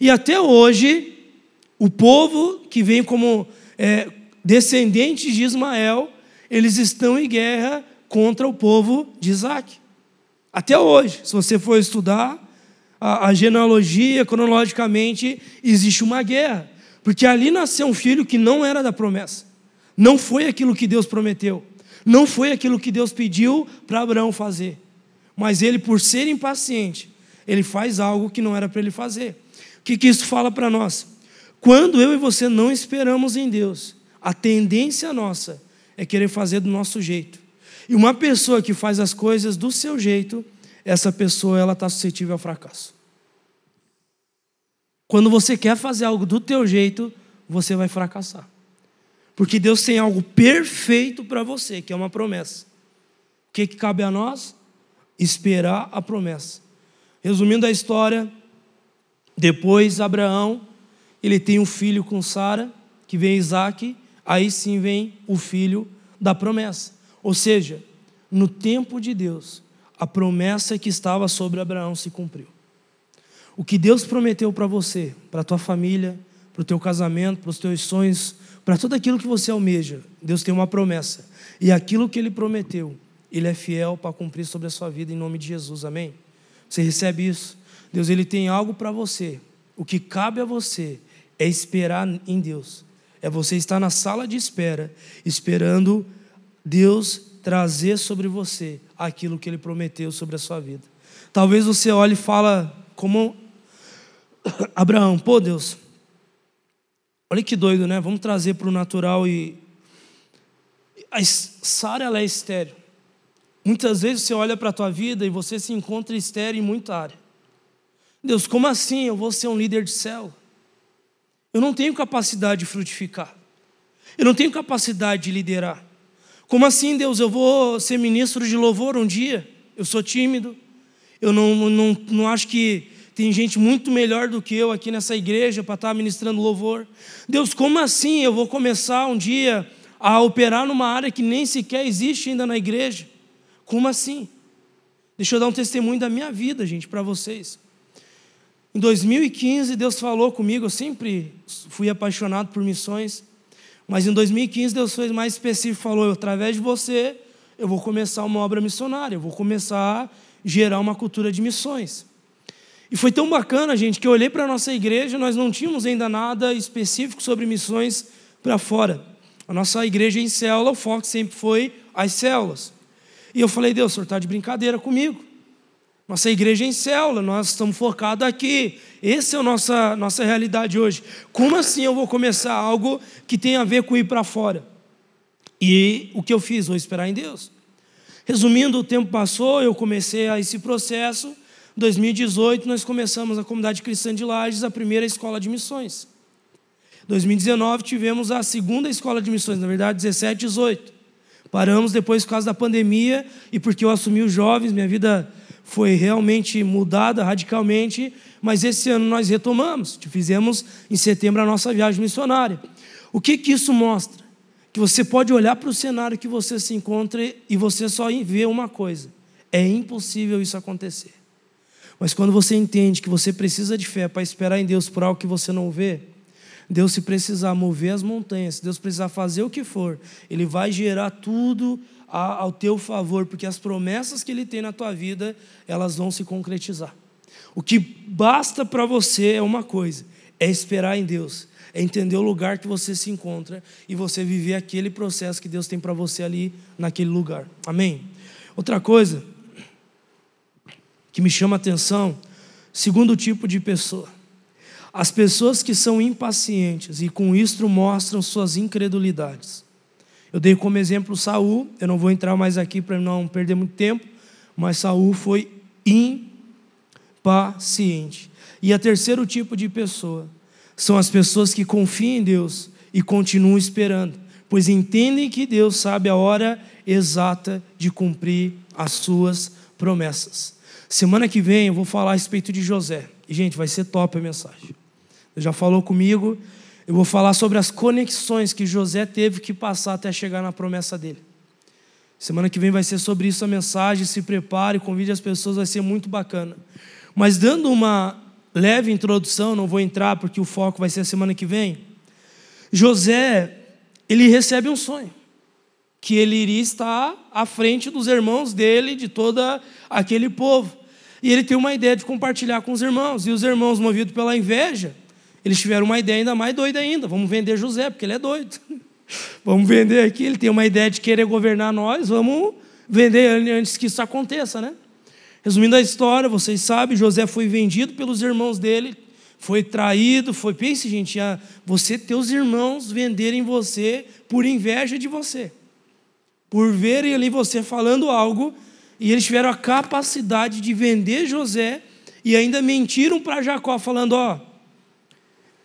E até hoje, o povo que vem como é, descendentes de Ismael, eles estão em guerra contra o povo de Isaac. Até hoje, se você for estudar, a, a genealogia, cronologicamente, existe uma guerra. Porque ali nasceu um filho que não era da promessa. Não foi aquilo que Deus prometeu. Não foi aquilo que Deus pediu para Abraão fazer. Mas ele, por ser impaciente, ele faz algo que não era para ele fazer. O que, que isso fala para nós? Quando eu e você não esperamos em Deus, a tendência nossa é querer fazer do nosso jeito. E uma pessoa que faz as coisas do seu jeito, essa pessoa ela está suscetível ao fracasso. Quando você quer fazer algo do teu jeito, você vai fracassar. Porque Deus tem algo perfeito para você, que é uma promessa. O que, que cabe a nós? Esperar a promessa. Resumindo a história, depois Abraão, ele tem um filho com Sara, que vem Isaac, aí sim vem o filho da promessa. Ou seja, no tempo de Deus, a promessa que estava sobre Abraão se cumpriu. O que Deus prometeu para você, para a tua família, para o teu casamento, para os teus sonhos, para tudo aquilo que você almeja, Deus tem uma promessa. E aquilo que Ele prometeu, Ele é fiel para cumprir sobre a sua vida em nome de Jesus, amém? Você recebe isso? Deus, Ele tem algo para você. O que cabe a você é esperar em Deus. É você estar na sala de espera, esperando Deus trazer sobre você aquilo que ele prometeu sobre a sua vida. Talvez você olhe e fala como Abraão, pô Deus, olha que doido, né? Vamos trazer para o natural e a Sara ela é estéreo. Muitas vezes você olha para a tua vida e você se encontra estéreo em muita área. Deus, como assim eu vou ser um líder de céu? Eu não tenho capacidade de frutificar. Eu não tenho capacidade de liderar. Como assim, Deus? Eu vou ser ministro de louvor um dia? Eu sou tímido. Eu não, não, não acho que tem gente muito melhor do que eu aqui nessa igreja para estar ministrando louvor. Deus, como assim eu vou começar um dia a operar numa área que nem sequer existe ainda na igreja? Como assim? Deixa eu dar um testemunho da minha vida, gente, para vocês. Em 2015, Deus falou comigo, eu sempre fui apaixonado por missões. Mas em 2015 Deus foi mais específico, falou: através de você eu vou começar uma obra missionária, eu vou começar a gerar uma cultura de missões. E foi tão bacana, gente, que eu olhei para a nossa igreja, nós não tínhamos ainda nada específico sobre missões para fora. A nossa igreja em célula, o foco sempre foi as células. E eu falei, Deus, o senhor está de brincadeira comigo. Nossa igreja é em célula, nós estamos focados aqui. Essa é a nossa, nossa realidade hoje. Como assim eu vou começar algo que tem a ver com ir para fora? E o que eu fiz? Vou esperar em Deus. Resumindo, o tempo passou, eu comecei a esse processo. Em 2018, nós começamos a comunidade cristã de Lages, a primeira escola de missões. Em 2019, tivemos a segunda escola de missões, na verdade, 17, 18. Paramos depois por causa da pandemia e porque eu assumi os jovens, minha vida foi realmente mudada radicalmente, mas esse ano nós retomamos, fizemos em setembro a nossa viagem missionária. O que, que isso mostra? Que você pode olhar para o cenário que você se encontra e você só vê uma coisa: é impossível isso acontecer. Mas quando você entende que você precisa de fé para esperar em Deus por algo que você não vê, Deus, se precisar mover as montanhas, se Deus precisar fazer o que for, Ele vai gerar tudo ao teu favor, porque as promessas que Ele tem na tua vida, elas vão se concretizar. O que basta para você é uma coisa: é esperar em Deus, é entender o lugar que você se encontra e você viver aquele processo que Deus tem para você ali naquele lugar. Amém? Outra coisa que me chama a atenção, Segundo tipo de pessoa. As pessoas que são impacientes e com isto mostram suas incredulidades. Eu dei como exemplo Saul, eu não vou entrar mais aqui para não perder muito tempo, mas Saul foi impaciente. E a terceiro tipo de pessoa são as pessoas que confiam em Deus e continuam esperando, pois entendem que Deus sabe a hora exata de cumprir as suas promessas. Semana que vem eu vou falar a respeito de José. E, gente, vai ser top a mensagem. Ele já falou comigo. Eu vou falar sobre as conexões que José teve que passar até chegar na promessa dele. Semana que vem vai ser sobre isso a mensagem. Se prepare, convide as pessoas, vai ser muito bacana. Mas dando uma leve introdução, não vou entrar porque o foco vai ser a semana que vem. José, ele recebe um sonho que ele iria estar à frente dos irmãos dele, de todo aquele povo. E ele tem uma ideia de compartilhar com os irmãos. E os irmãos, movidos pela inveja, eles tiveram uma ideia ainda mais doida ainda. Vamos vender José, porque ele é doido. Vamos vender aqui. Ele tem uma ideia de querer governar nós. Vamos vender antes que isso aconteça, né? Resumindo a história, vocês sabem, José foi vendido pelos irmãos dele, foi traído, foi. Pense, gente, você, teus irmãos venderem você por inveja de você por verem ali você falando algo, e eles tiveram a capacidade de vender José e ainda mentiram para Jacó, falando: Ó,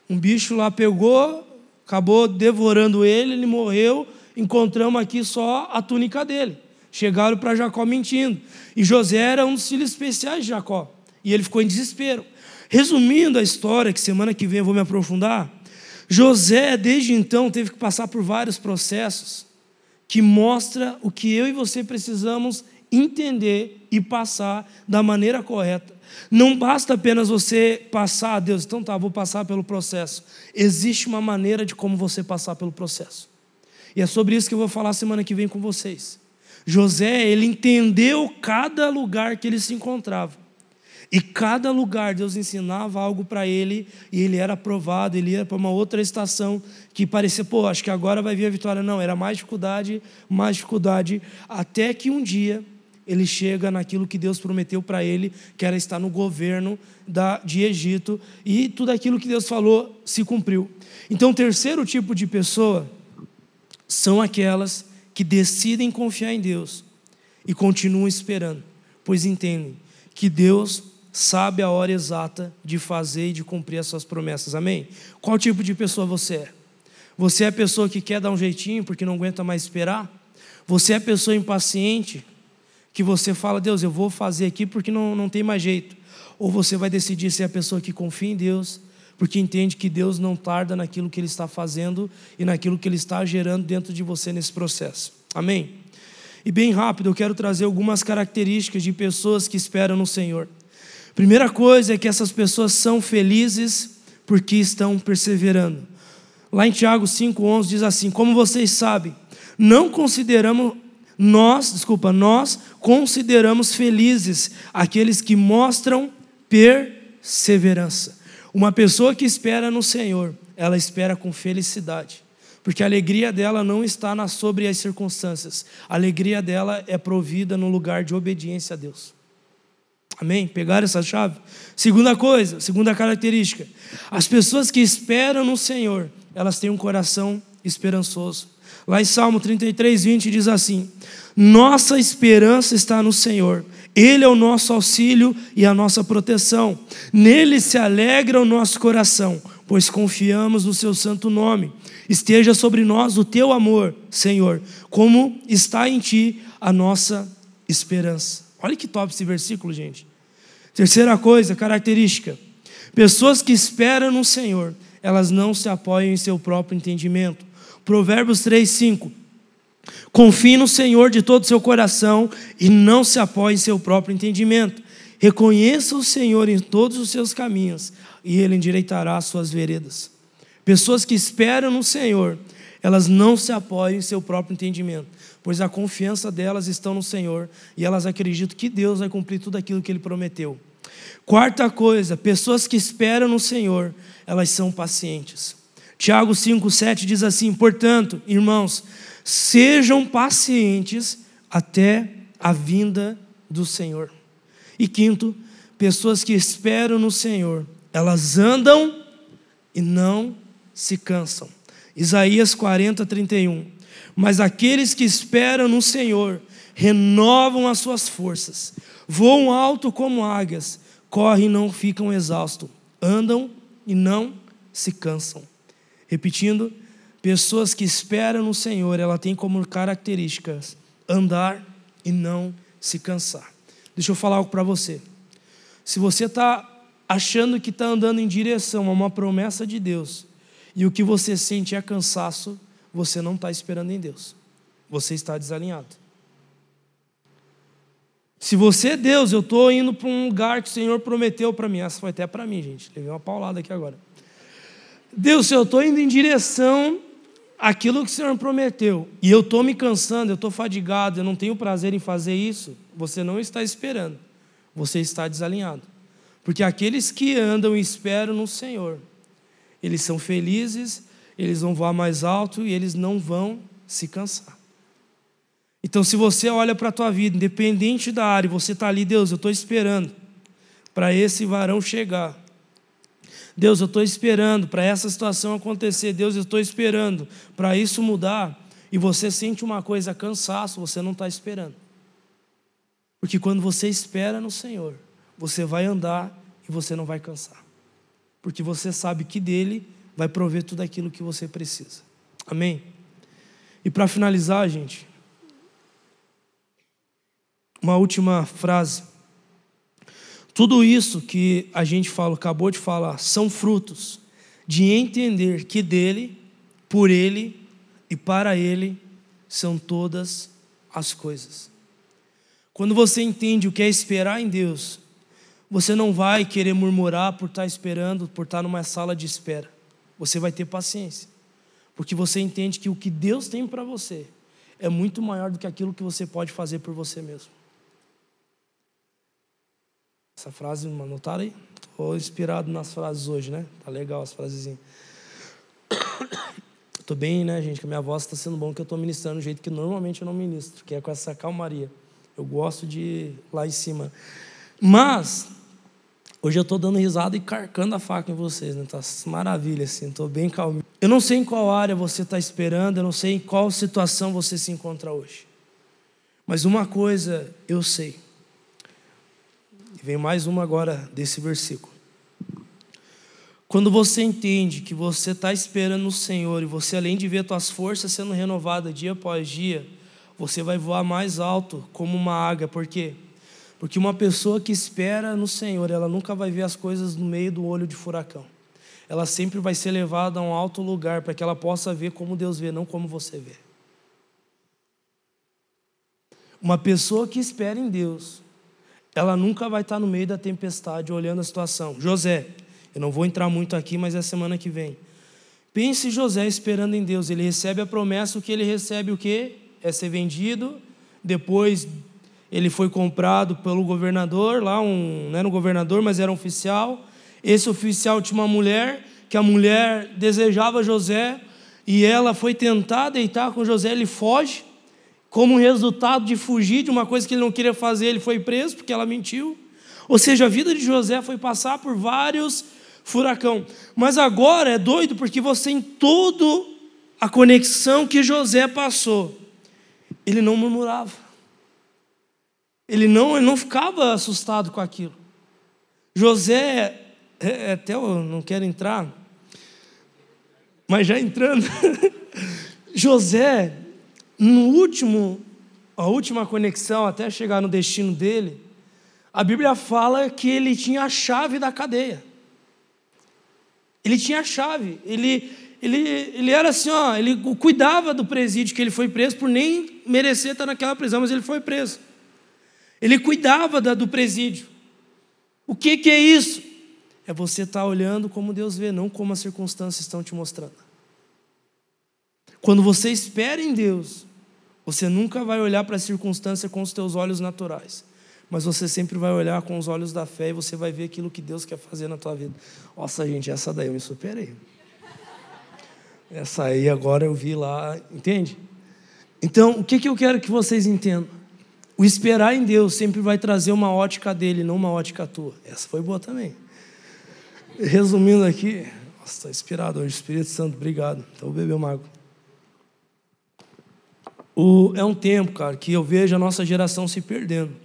um bicho lá pegou, acabou devorando ele, ele morreu, encontramos aqui só a túnica dele. Chegaram para Jacó mentindo. E José era um dos filhos especiais de Jacó. E ele ficou em desespero. Resumindo a história, que semana que vem eu vou me aprofundar, José, desde então, teve que passar por vários processos que mostra o que eu e você precisamos entender e passar da maneira correta. Não basta apenas você passar, Deus, então tá, vou passar pelo processo. Existe uma maneira de como você passar pelo processo. E é sobre isso que eu vou falar semana que vem com vocês. José, ele entendeu cada lugar que ele se encontrava. E cada lugar Deus ensinava algo para ele e ele era aprovado, ele ia para uma outra estação que parecia, pô, acho que agora vai vir a vitória. Não, era mais dificuldade, mais dificuldade, até que um dia ele chega naquilo que Deus prometeu para ele, que era estar no governo da, de Egito, e tudo aquilo que Deus falou se cumpriu. Então, o terceiro tipo de pessoa são aquelas que decidem confiar em Deus e continuam esperando, pois entendem que Deus sabe a hora exata de fazer e de cumprir as suas promessas. Amém? Qual tipo de pessoa você é? Você é a pessoa que quer dar um jeitinho porque não aguenta mais esperar? Você é a pessoa impaciente que você fala, Deus, eu vou fazer aqui porque não, não tem mais jeito. Ou você vai decidir ser a pessoa que confia em Deus, porque entende que Deus não tarda naquilo que Ele está fazendo e naquilo que Ele está gerando dentro de você nesse processo. Amém? E bem rápido, eu quero trazer algumas características de pessoas que esperam no Senhor. Primeira coisa é que essas pessoas são felizes porque estão perseverando. Lá em Tiago 5:11 diz assim: "Como vocês sabem, não consideramos nós, desculpa, nós consideramos felizes aqueles que mostram perseverança. Uma pessoa que espera no Senhor, ela espera com felicidade, porque a alegria dela não está na sobre as circunstâncias. A alegria dela é provida no lugar de obediência a Deus. Amém? Pegaram essa chave? Segunda coisa, segunda característica: as pessoas que esperam no Senhor, elas têm um coração esperançoso. Lá em Salmo 33, 20 diz assim: Nossa esperança está no Senhor, Ele é o nosso auxílio e a nossa proteção, nele se alegra o nosso coração, pois confiamos no Seu santo nome. Esteja sobre nós o Teu amor, Senhor, como está em Ti a nossa esperança. Olha que top esse versículo, gente. Terceira coisa, característica: pessoas que esperam no Senhor, elas não se apoiam em seu próprio entendimento. Provérbios 3, 5. Confie no Senhor de todo o seu coração e não se apoie em seu próprio entendimento. Reconheça o Senhor em todos os seus caminhos e Ele endireitará as suas veredas. Pessoas que esperam no Senhor, elas não se apoiam em seu próprio entendimento pois a confiança delas está no Senhor e elas acreditam que Deus vai cumprir tudo aquilo que Ele prometeu. Quarta coisa, pessoas que esperam no Senhor, elas são pacientes. Tiago 5,7 diz assim: portanto, irmãos, sejam pacientes até a vinda do Senhor. E quinto, pessoas que esperam no Senhor, elas andam e não se cansam. Isaías 40, 31. Mas aqueles que esperam no Senhor renovam as suas forças, voam alto como águias, correm e não ficam exaustos, andam e não se cansam. Repetindo, pessoas que esperam no Senhor, ela tem como características andar e não se cansar. Deixa eu falar algo para você. Se você está achando que está andando em direção a uma promessa de Deus e o que você sente é cansaço, você não está esperando em Deus. Você está desalinhado. Se você é Deus, eu estou indo para um lugar que o Senhor prometeu para mim. Essa foi até para mim, gente. Levei uma paulada aqui agora. Deus, eu estou indo em direção àquilo que o Senhor prometeu, e eu estou me cansando, eu estou fadigado, eu não tenho prazer em fazer isso, você não está esperando, você está desalinhado. Porque aqueles que andam e esperam no Senhor, eles são felizes, eles vão voar mais alto e eles não vão se cansar. Então, se você olha para a tua vida, independente da área, você está ali, Deus, eu estou esperando para esse varão chegar. Deus, eu estou esperando para essa situação acontecer. Deus, eu estou esperando para isso mudar. E você sente uma coisa, cansaço, você não está esperando. Porque quando você espera no Senhor, você vai andar e você não vai cansar. Porque você sabe que dele vai prover tudo aquilo que você precisa. Amém? E para finalizar, gente, uma última frase. Tudo isso que a gente fala, acabou de falar, são frutos de entender que dele, por ele e para ele são todas as coisas. Quando você entende o que é esperar em Deus, você não vai querer murmurar por estar esperando, por estar numa sala de espera. Você vai ter paciência, porque você entende que o que Deus tem para você é muito maior do que aquilo que você pode fazer por você mesmo. Essa frase, anotaram aí? Estou inspirado nas frases hoje, né? Tá legal as frasezinhas. Estou bem, né, gente? Que a minha voz está sendo bom, que eu estou ministrando do jeito que normalmente eu não ministro, que é com essa calmaria. Eu gosto de ir lá em cima. Mas, hoje eu estou dando risada e carcando a faca em vocês, né? Tá maravilha, assim, estou bem calmo. Eu não sei em qual área você está esperando, eu não sei em qual situação você se encontra hoje. Mas uma coisa eu sei. Vem mais uma agora desse versículo. Quando você entende que você está esperando no Senhor e você, além de ver suas forças sendo renovadas dia após dia, você vai voar mais alto como uma águia. Por quê? Porque uma pessoa que espera no Senhor, ela nunca vai ver as coisas no meio do olho de furacão. Ela sempre vai ser levada a um alto lugar para que ela possa ver como Deus vê, não como você vê. Uma pessoa que espera em Deus, ela nunca vai estar no meio da tempestade olhando a situação. José, eu não vou entrar muito aqui, mas é semana que vem. Pense José esperando em Deus. Ele recebe a promessa, o que ele recebe o quê? é ser vendido. Depois ele foi comprado pelo governador, lá um, não era um governador, mas era um oficial. Esse oficial tinha uma mulher, que a mulher desejava José, e ela foi tentar deitar com José, ele foge. Como resultado de fugir de uma coisa que ele não queria fazer, ele foi preso porque ela mentiu. Ou seja, a vida de José foi passar por vários furacão. Mas agora é doido porque você em toda a conexão que José passou, ele não murmurava. Ele não, ele não ficava assustado com aquilo. José, é, é, até eu não quero entrar, mas já entrando, José, no último, a última conexão até chegar no destino dele, a Bíblia fala que ele tinha a chave da cadeia. Ele tinha a chave. Ele, ele, ele era assim, ó, ele cuidava do presídio que ele foi preso por nem merecer estar naquela prisão, mas ele foi preso. Ele cuidava da, do presídio. O que, que é isso? É você estar tá olhando como Deus vê, não como as circunstâncias estão te mostrando. Quando você espera em Deus, você nunca vai olhar para a circunstância com os teus olhos naturais, mas você sempre vai olhar com os olhos da fé e você vai ver aquilo que Deus quer fazer na tua vida. Nossa, gente, essa daí eu me superei. Essa aí agora eu vi lá, entende? Então, o que, que eu quero que vocês entendam? o esperar em Deus sempre vai trazer uma ótica dele, não uma ótica tua. Essa foi boa também. Resumindo aqui, nossa, estou inspirado hoje, Espírito Santo, obrigado. Então vou beber uma água. O, é um tempo, cara, que eu vejo a nossa geração se perdendo,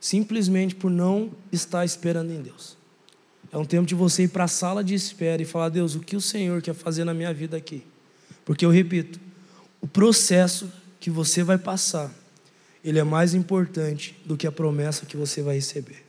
simplesmente por não estar esperando em Deus. É um tempo de você ir para a sala de espera e falar: Deus, o que o Senhor quer fazer na minha vida aqui? Porque eu repito, o processo que você vai passar ele é mais importante do que a promessa que você vai receber.